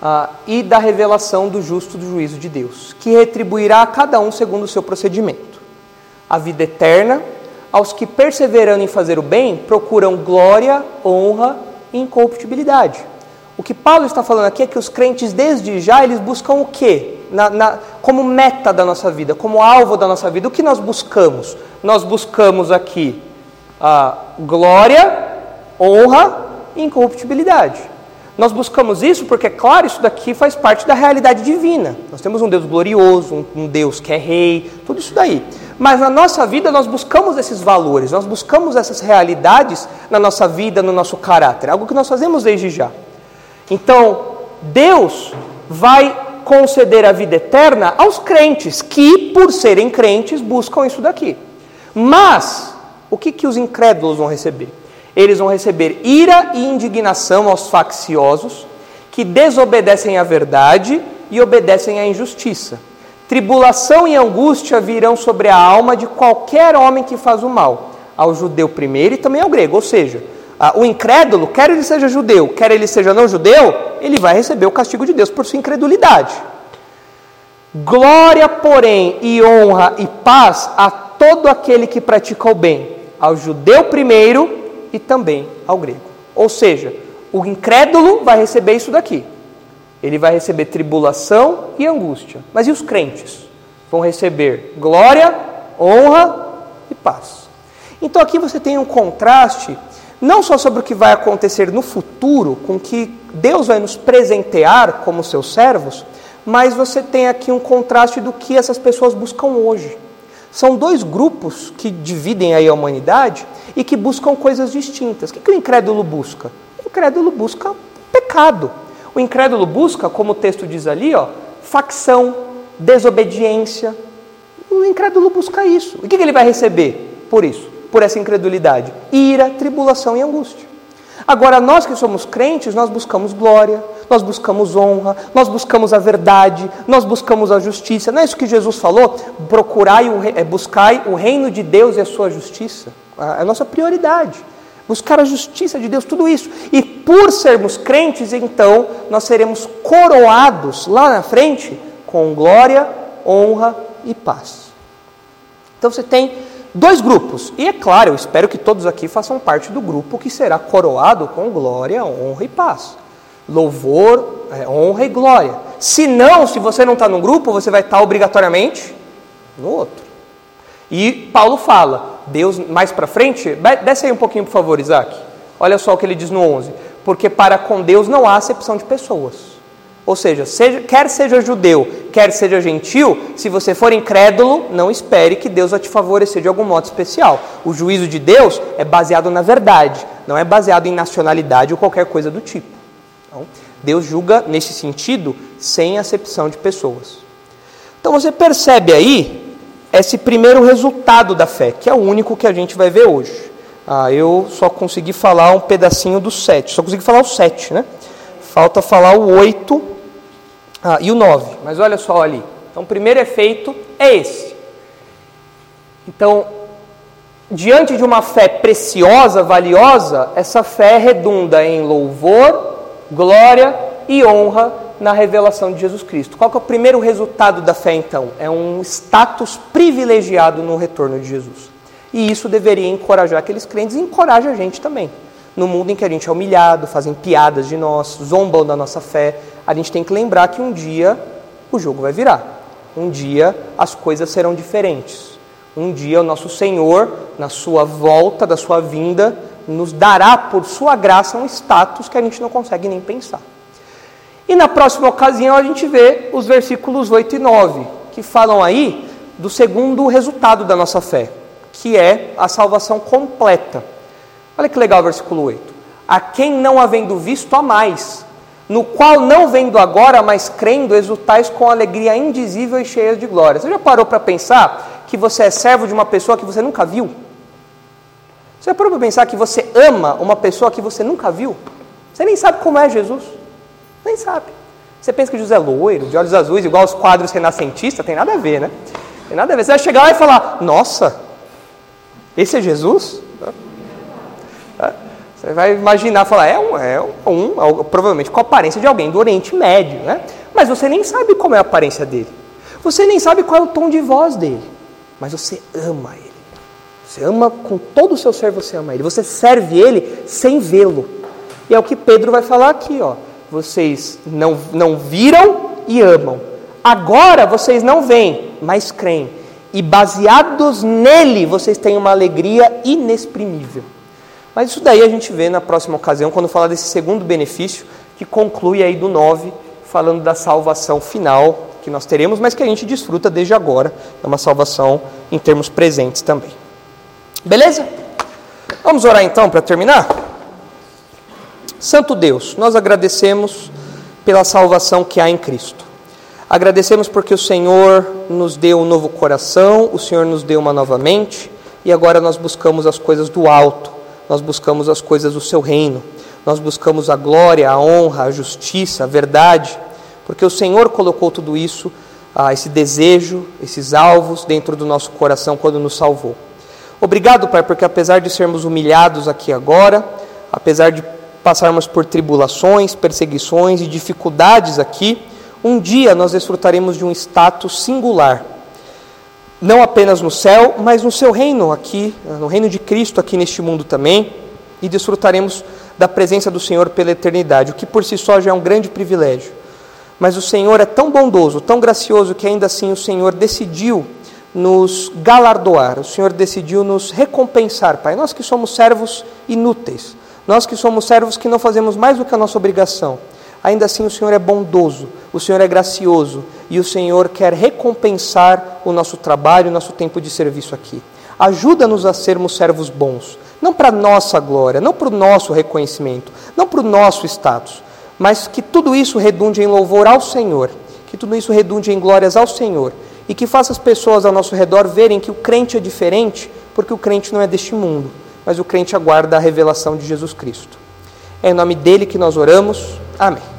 ah, e da revelação do justo do juízo de Deus, que retribuirá a cada um segundo o seu procedimento. A vida eterna aos que, perseverando em fazer o bem, procuram glória, honra e incorruptibilidade. O que Paulo está falando aqui é que os crentes, desde já, eles buscam o quê? Na, na, como meta da nossa vida, como alvo da nossa vida. O que nós buscamos? Nós buscamos aqui a glória, honra e incorruptibilidade. Nós buscamos isso porque, é claro, isso daqui faz parte da realidade divina. Nós temos um Deus glorioso, um, um Deus que é rei, tudo isso daí. Mas na nossa vida nós buscamos esses valores, nós buscamos essas realidades na nossa vida, no nosso caráter, algo que nós fazemos desde já. Então, Deus vai conceder a vida eterna aos crentes que, por serem crentes, buscam isso daqui. Mas, o que, que os incrédulos vão receber? Eles vão receber ira e indignação aos facciosos que desobedecem à verdade e obedecem à injustiça. Tribulação e angústia virão sobre a alma de qualquer homem que faz o mal, ao judeu primeiro e também ao grego. Ou seja, o incrédulo, quer ele seja judeu, quer ele seja não judeu, ele vai receber o castigo de Deus por sua incredulidade. Glória, porém, e honra e paz a todo aquele que pratica o bem, ao judeu primeiro e também ao grego. Ou seja, o incrédulo vai receber isso daqui. Ele vai receber tribulação e angústia. Mas e os crentes? Vão receber glória, honra e paz. Então aqui você tem um contraste, não só sobre o que vai acontecer no futuro, com que Deus vai nos presentear como seus servos, mas você tem aqui um contraste do que essas pessoas buscam hoje. São dois grupos que dividem aí a humanidade e que buscam coisas distintas. O que, que o incrédulo busca? O incrédulo busca pecado. O incrédulo busca, como o texto diz ali, ó, facção, desobediência. O incrédulo busca isso. O que, ele vai receber por isso? Por essa incredulidade? Ira, tribulação e angústia. Agora, nós que somos crentes, nós buscamos glória, nós buscamos honra, nós buscamos a verdade, nós buscamos a justiça. Não é isso que Jesus falou? Procurai, o, é, buscai o reino de Deus e a sua justiça. É a nossa prioridade. Buscar a justiça de Deus, tudo isso. E por sermos crentes, então, nós seremos coroados lá na frente com glória, honra e paz. Então você tem dois grupos. E é claro, eu espero que todos aqui façam parte do grupo que será coroado com glória, honra e paz. Louvor, é, honra e glória. Se não, se você não está num grupo, você vai estar obrigatoriamente no outro. E Paulo fala, Deus, mais para frente, desce aí um pouquinho, por favor, Isaac. Olha só o que ele diz no 11: Porque para com Deus não há acepção de pessoas. Ou seja, seja, quer seja judeu, quer seja gentil, se você for incrédulo, não espere que Deus vai te favorecer de algum modo especial. O juízo de Deus é baseado na verdade, não é baseado em nacionalidade ou qualquer coisa do tipo. Então, Deus julga nesse sentido sem acepção de pessoas. Então você percebe aí esse primeiro resultado da fé, que é o único que a gente vai ver hoje. Ah, eu só consegui falar um pedacinho do 7, só consegui falar o 7, né? Falta falar o 8 ah, e o 9, mas olha só ali. Então, o primeiro efeito é esse. Então, diante de uma fé preciosa, valiosa, essa fé redunda em louvor, glória e honra na revelação de Jesus Cristo. Qual é o primeiro resultado da fé, então? É um status privilegiado no retorno de Jesus. E isso deveria encorajar aqueles crentes e encoraja a gente também. No mundo em que a gente é humilhado, fazem piadas de nós, zombam da nossa fé, a gente tem que lembrar que um dia o jogo vai virar. Um dia as coisas serão diferentes. Um dia o nosso Senhor, na sua volta, da sua vinda, nos dará por sua graça um status que a gente não consegue nem pensar. E na próxima ocasião a gente vê os versículos 8 e 9, que falam aí do segundo resultado da nossa fé, que é a salvação completa. Olha que legal o versículo 8. A quem não havendo visto, a mais, no qual não vendo agora, mas crendo, exultais com alegria indizível e cheia de glória. Você já parou para pensar que você é servo de uma pessoa que você nunca viu? Você já parou para pensar que você ama uma pessoa que você nunca viu? Você nem sabe como é Jesus. Nem sabe. Você pensa que Jesus é loiro, de olhos azuis, igual os quadros renascentistas? Tem nada a ver, né? Tem nada a ver. Você vai chegar lá e falar: Nossa, esse é Jesus? Você vai imaginar, falar, é um, é um, um, provavelmente com a aparência de alguém do Oriente Médio, né? Mas você nem sabe como é a aparência dele. Você nem sabe qual é o tom de voz dele. Mas você ama ele. Você ama com todo o seu ser, você ama ele. Você serve ele sem vê-lo. E é o que Pedro vai falar aqui, ó. Vocês não, não viram e amam. Agora vocês não veem, mas creem. E baseados nele, vocês têm uma alegria inexprimível. Mas isso daí a gente vê na próxima ocasião, quando falar desse segundo benefício, que conclui aí do 9, falando da salvação final que nós teremos, mas que a gente desfruta desde agora. É uma salvação em termos presentes também. Beleza? Vamos orar então para terminar? Santo Deus, nós agradecemos pela salvação que há em Cristo. Agradecemos porque o Senhor nos deu um novo coração, o Senhor nos deu uma nova mente, e agora nós buscamos as coisas do alto nós buscamos as coisas do seu reino, nós buscamos a glória, a honra, a justiça, a verdade, porque o Senhor colocou tudo isso, ah, esse desejo, esses alvos dentro do nosso coração quando nos salvou. Obrigado, Pai, porque apesar de sermos humilhados aqui agora, apesar de passarmos por tribulações, perseguições e dificuldades aqui, um dia nós desfrutaremos de um status singular não apenas no céu, mas no seu reino aqui, no reino de Cristo aqui neste mundo também, e desfrutaremos da presença do Senhor pela eternidade, o que por si só já é um grande privilégio. Mas o Senhor é tão bondoso, tão gracioso, que ainda assim o Senhor decidiu nos galardoar, o Senhor decidiu nos recompensar, Pai. Nós que somos servos inúteis, nós que somos servos que não fazemos mais do que a nossa obrigação, ainda assim o Senhor é bondoso, o Senhor é gracioso e o Senhor quer recompensar o nosso trabalho, o nosso tempo de serviço aqui. Ajuda-nos a sermos servos bons, não para nossa glória, não para o nosso reconhecimento, não para o nosso status, mas que tudo isso redunde em louvor ao Senhor, que tudo isso redunde em glórias ao Senhor e que faça as pessoas ao nosso redor verem que o crente é diferente, porque o crente não é deste mundo, mas o crente aguarda a revelação de Jesus Cristo. É em nome dele que nós oramos. Amém.